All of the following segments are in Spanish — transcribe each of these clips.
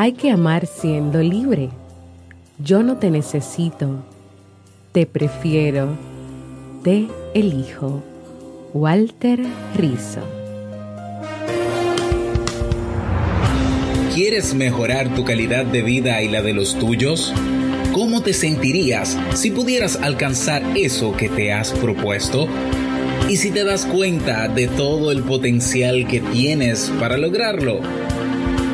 Hay que amar siendo libre. Yo no te necesito, te prefiero, te elijo. Walter Rizzo. ¿Quieres mejorar tu calidad de vida y la de los tuyos? ¿Cómo te sentirías si pudieras alcanzar eso que te has propuesto? ¿Y si te das cuenta de todo el potencial que tienes para lograrlo?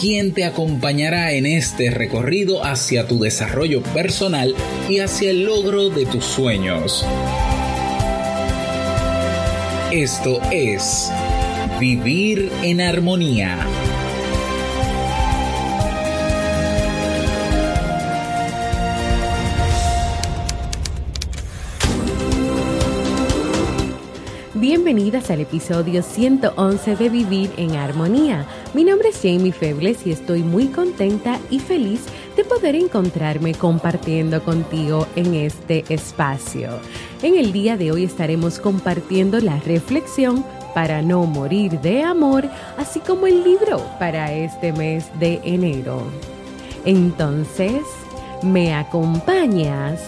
quien te acompañará en este recorrido hacia tu desarrollo personal y hacia el logro de tus sueños. Esto es Vivir en Armonía. Bienvenidas al episodio 111 de Vivir en Armonía. Mi nombre es Jamie Febles y estoy muy contenta y feliz de poder encontrarme compartiendo contigo en este espacio. En el día de hoy estaremos compartiendo la reflexión para no morir de amor, así como el libro para este mes de enero. Entonces, ¿me acompañas?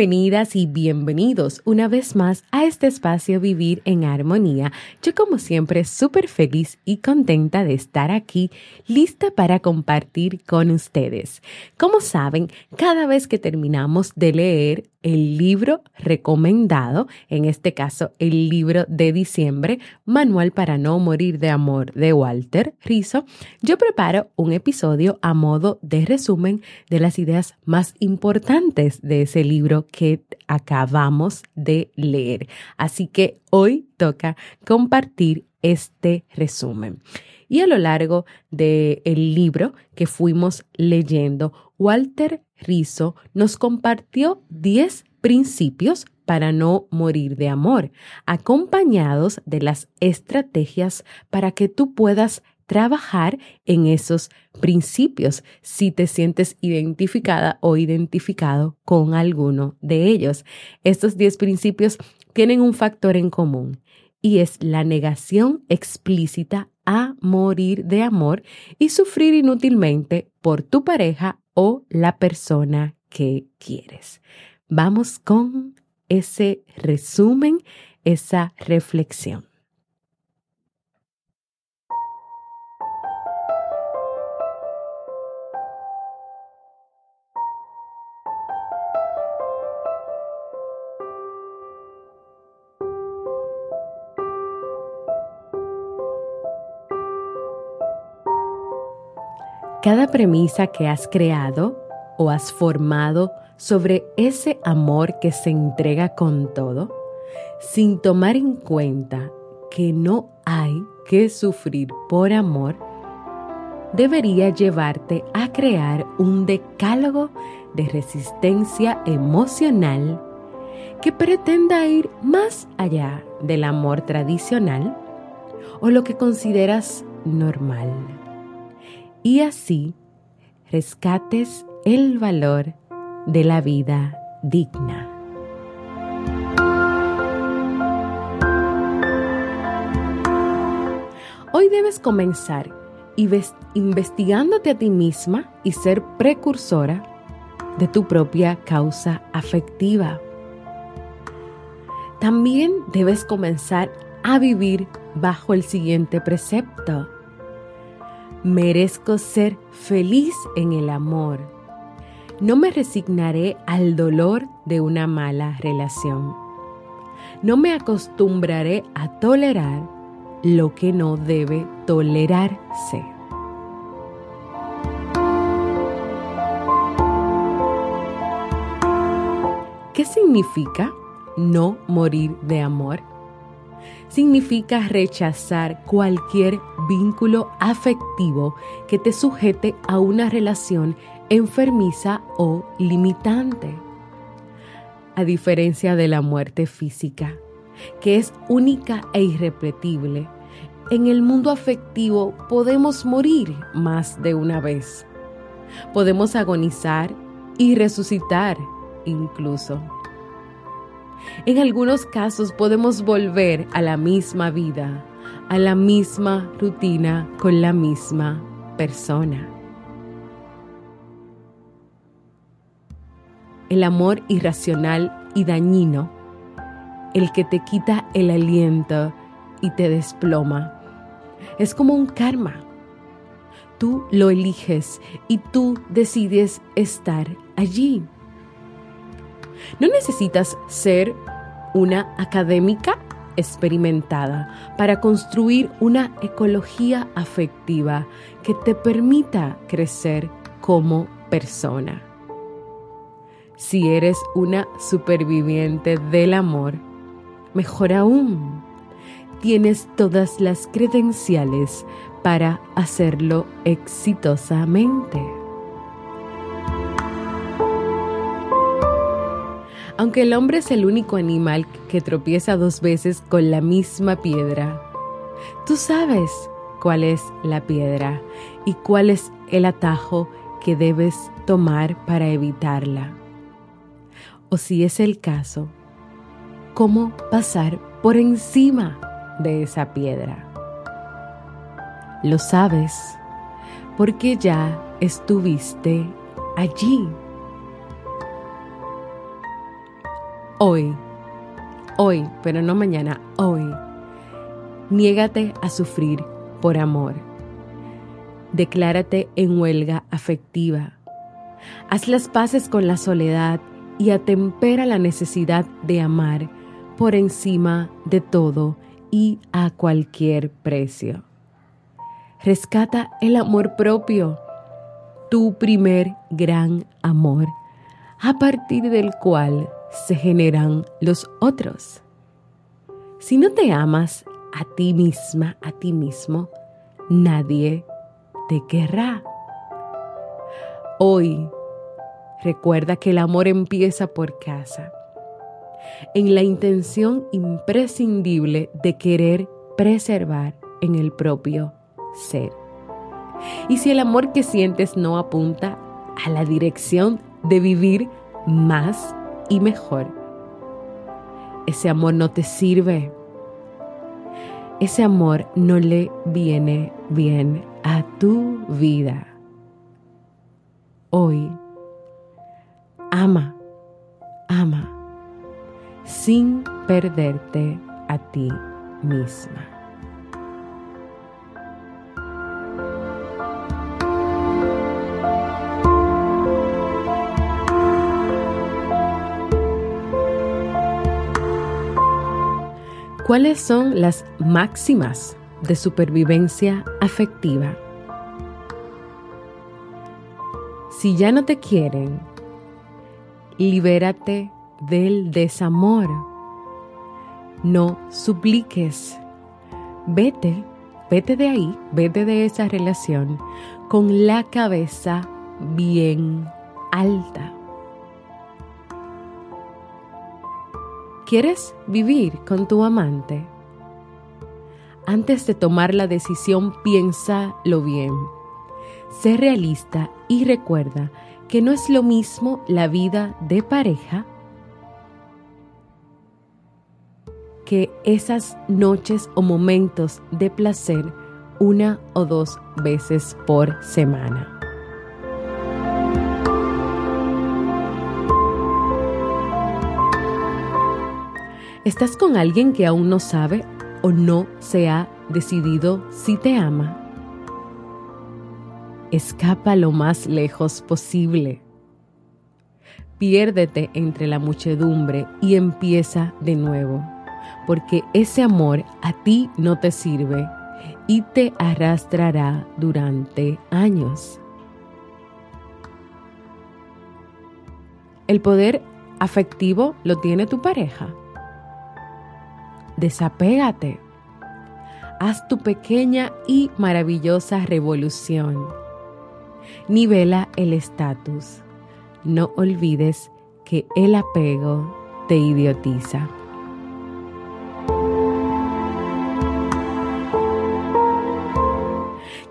Bienvenidas y bienvenidos una vez más a este espacio Vivir en Armonía. Yo como siempre súper feliz y contenta de estar aquí, lista para compartir con ustedes. Como saben, cada vez que terminamos de leer el libro recomendado, en este caso el libro de diciembre, Manual para no morir de amor de Walter Rizzo, yo preparo un episodio a modo de resumen de las ideas más importantes de ese libro que acabamos de leer. Así que hoy toca compartir este resumen. Y a lo largo del libro que fuimos leyendo, Walter Rizzo nos compartió 10 principios para no morir de amor, acompañados de las estrategias para que tú puedas trabajar en esos principios si te sientes identificada o identificado con alguno de ellos. Estos 10 principios tienen un factor en común y es la negación explícita a morir de amor y sufrir inútilmente por tu pareja o la persona que quieres. Vamos con ese resumen, esa reflexión. Cada premisa que has creado o has formado sobre ese amor que se entrega con todo, sin tomar en cuenta que no hay que sufrir por amor, debería llevarte a crear un decálogo de resistencia emocional que pretenda ir más allá del amor tradicional o lo que consideras normal y así rescates el valor de la vida digna. Hoy debes comenzar investigándote a ti misma y ser precursora de tu propia causa afectiva. También debes comenzar a vivir bajo el siguiente precepto Merezco ser feliz en el amor. No me resignaré al dolor de una mala relación. No me acostumbraré a tolerar lo que no debe tolerarse. ¿Qué significa no morir de amor? Significa rechazar cualquier vínculo afectivo que te sujete a una relación enfermiza o limitante. A diferencia de la muerte física, que es única e irrepetible, en el mundo afectivo podemos morir más de una vez. Podemos agonizar y resucitar incluso. En algunos casos podemos volver a la misma vida, a la misma rutina con la misma persona. El amor irracional y dañino, el que te quita el aliento y te desploma, es como un karma. Tú lo eliges y tú decides estar allí. No necesitas ser una académica experimentada para construir una ecología afectiva que te permita crecer como persona. Si eres una superviviente del amor, mejor aún, tienes todas las credenciales para hacerlo exitosamente. Aunque el hombre es el único animal que tropieza dos veces con la misma piedra, tú sabes cuál es la piedra y cuál es el atajo que debes tomar para evitarla. O si es el caso, cómo pasar por encima de esa piedra. Lo sabes porque ya estuviste allí. Hoy, hoy, pero no mañana, hoy. Niégate a sufrir por amor. Declárate en huelga afectiva. Haz las paces con la soledad y atempera la necesidad de amar por encima de todo y a cualquier precio. Rescata el amor propio, tu primer gran amor, a partir del cual se generan los otros. Si no te amas a ti misma, a ti mismo, nadie te querrá. Hoy, recuerda que el amor empieza por casa, en la intención imprescindible de querer preservar en el propio ser. Y si el amor que sientes no apunta a la dirección de vivir más y mejor. Ese amor no te sirve. Ese amor no le viene bien a tu vida. Hoy, ama, ama, sin perderte a ti misma. ¿Cuáles son las máximas de supervivencia afectiva? Si ya no te quieren, libérate del desamor. No supliques. Vete, vete de ahí, vete de esa relación con la cabeza bien alta. ¿Quieres vivir con tu amante? Antes de tomar la decisión, piénsalo bien. Sé realista y recuerda que no es lo mismo la vida de pareja que esas noches o momentos de placer una o dos veces por semana. ¿Estás con alguien que aún no sabe o no se ha decidido si te ama? Escapa lo más lejos posible. Piérdete entre la muchedumbre y empieza de nuevo, porque ese amor a ti no te sirve y te arrastrará durante años. El poder afectivo lo tiene tu pareja. Desapégate. Haz tu pequeña y maravillosa revolución. Nivela el estatus. No olvides que el apego te idiotiza.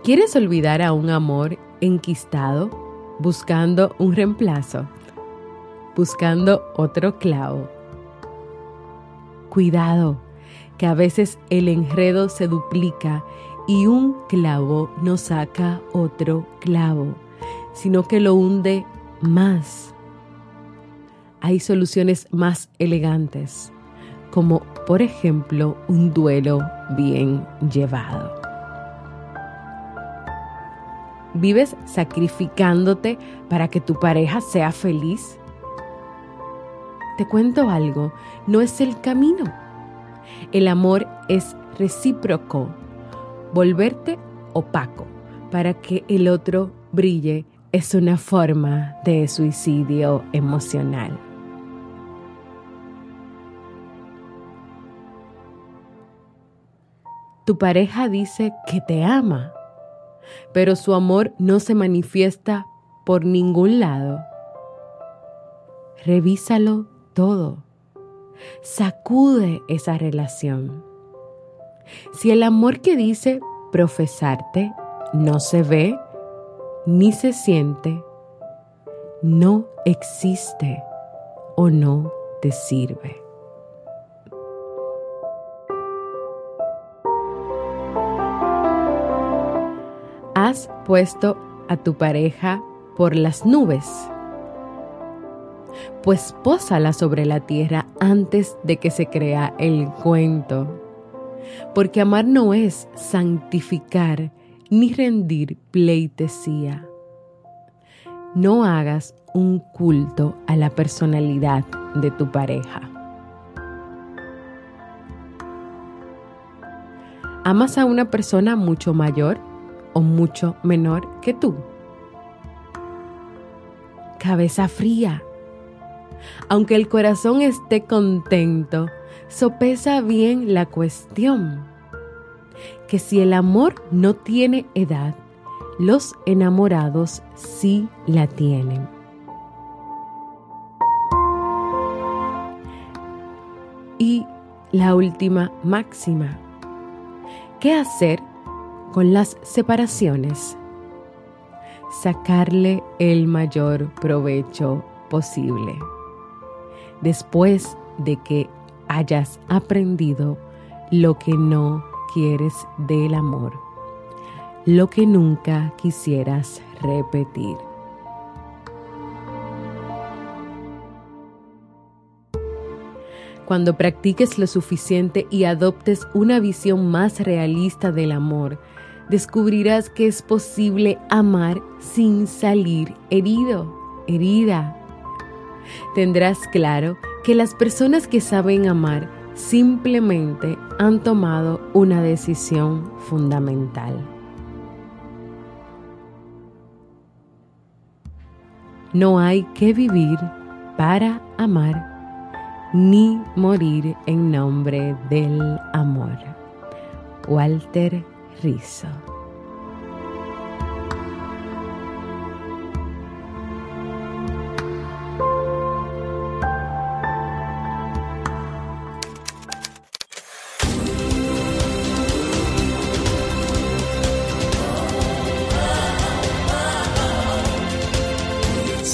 ¿Quieres olvidar a un amor enquistado buscando un reemplazo? Buscando otro clavo. Cuidado, que a veces el enredo se duplica y un clavo no saca otro clavo, sino que lo hunde más. Hay soluciones más elegantes, como por ejemplo un duelo bien llevado. ¿Vives sacrificándote para que tu pareja sea feliz? Te cuento algo, no es el camino. El amor es recíproco, volverte opaco para que el otro brille es una forma de suicidio emocional. Tu pareja dice que te ama, pero su amor no se manifiesta por ningún lado. Revísalo todo. Sacude esa relación. Si el amor que dice profesarte no se ve ni se siente, no existe o no te sirve. has puesto a tu pareja por las nubes? Pues pósala sobre la tierra antes de que se crea el cuento. Porque amar no es santificar ni rendir pleitesía. No hagas un culto a la personalidad de tu pareja. ¿Amas a una persona mucho mayor o mucho menor que tú. Cabeza fría. Aunque el corazón esté contento, sopesa bien la cuestión. Que si el amor no tiene edad, los enamorados sí la tienen. Y la última máxima. ¿Qué hacer con las separaciones, sacarle el mayor provecho posible. Después de que hayas aprendido lo que no quieres del amor, lo que nunca quisieras repetir. Cuando practiques lo suficiente y adoptes una visión más realista del amor, descubrirás que es posible amar sin salir herido, herida. Tendrás claro que las personas que saben amar simplemente han tomado una decisión fundamental. No hay que vivir para amar ni morir en nombre del amor. Walter Rizzo.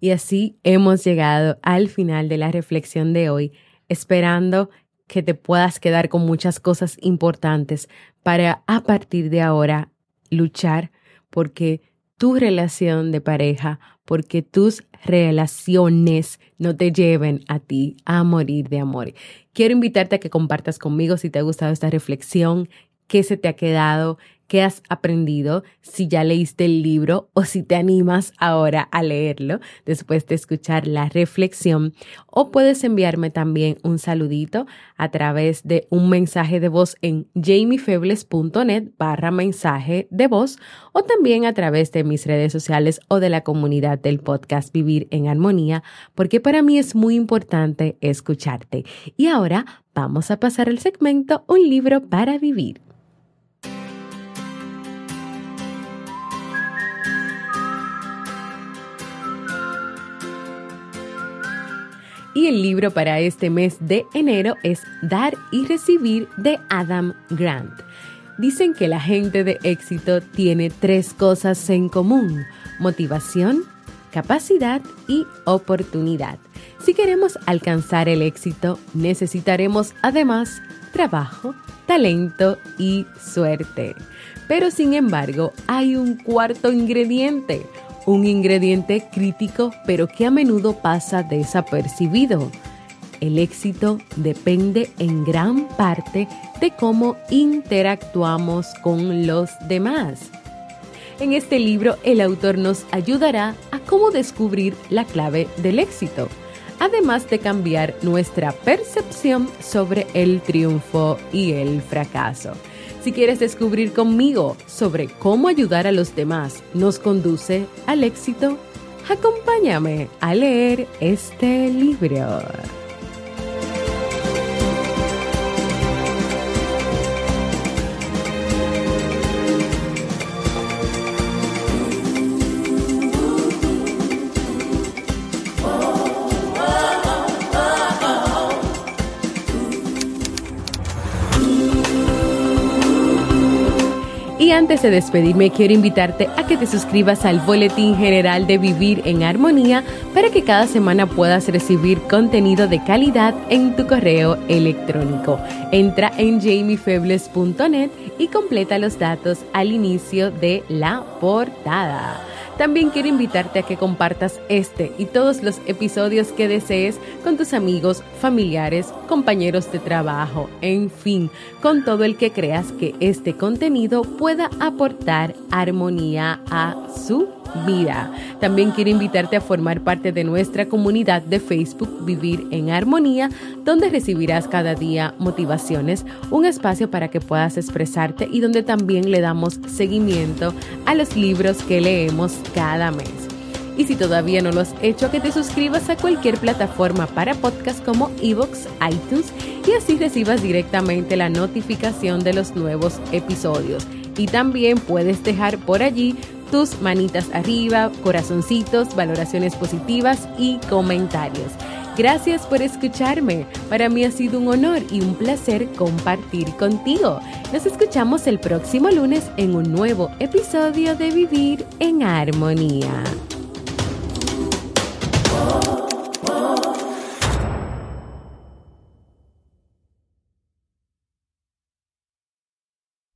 Y así hemos llegado al final de la reflexión de hoy, esperando que te puedas quedar con muchas cosas importantes para a partir de ahora luchar porque tu relación de pareja, porque tus relaciones no te lleven a ti a morir de amor. Quiero invitarte a que compartas conmigo si te ha gustado esta reflexión, qué se te ha quedado, qué has aprendido, si ya leíste el libro o si te animas ahora a leerlo después de escuchar la reflexión. O puedes enviarme también un saludito a través de un mensaje de voz en jamiefebles.net barra mensaje de voz o también a través de mis redes sociales o de la comunidad del podcast Vivir en Armonía, porque para mí es muy importante escucharte. Y ahora vamos a pasar al segmento Un libro para vivir. Y el libro para este mes de enero es Dar y Recibir de Adam Grant. Dicen que la gente de éxito tiene tres cosas en común, motivación, capacidad y oportunidad. Si queremos alcanzar el éxito, necesitaremos además trabajo, talento y suerte. Pero sin embargo, hay un cuarto ingrediente, un ingrediente crítico pero que a menudo pasa desapercibido. El éxito depende en gran parte de cómo interactuamos con los demás. En este libro el autor nos ayudará a cómo descubrir la clave del éxito, además de cambiar nuestra percepción sobre el triunfo y el fracaso. Si quieres descubrir conmigo sobre cómo ayudar a los demás nos conduce al éxito, acompáñame a leer este libro. Antes de despedirme, quiero invitarte a que te suscribas al Boletín General de Vivir en Armonía para que cada semana puedas recibir contenido de calidad en tu correo electrónico. Entra en jamiefebles.net y completa los datos al inicio de la portada. También quiero invitarte a que compartas este y todos los episodios que desees con tus amigos, familiares, compañeros de trabajo, en fin, con todo el que creas que este contenido pueda aportar armonía a su vida. También quiero invitarte a formar parte de nuestra comunidad de Facebook Vivir en Armonía, donde recibirás cada día motivaciones, un espacio para que puedas expresarte y donde también le damos seguimiento a los libros que leemos cada mes. Y si todavía no lo has hecho, que te suscribas a cualquier plataforma para podcast como Evox, iTunes y así recibas directamente la notificación de los nuevos episodios. Y también puedes dejar por allí tus manitas arriba, corazoncitos, valoraciones positivas y comentarios. Gracias por escucharme. Para mí ha sido un honor y un placer compartir contigo. Nos escuchamos el próximo lunes en un nuevo episodio de Vivir en Armonía.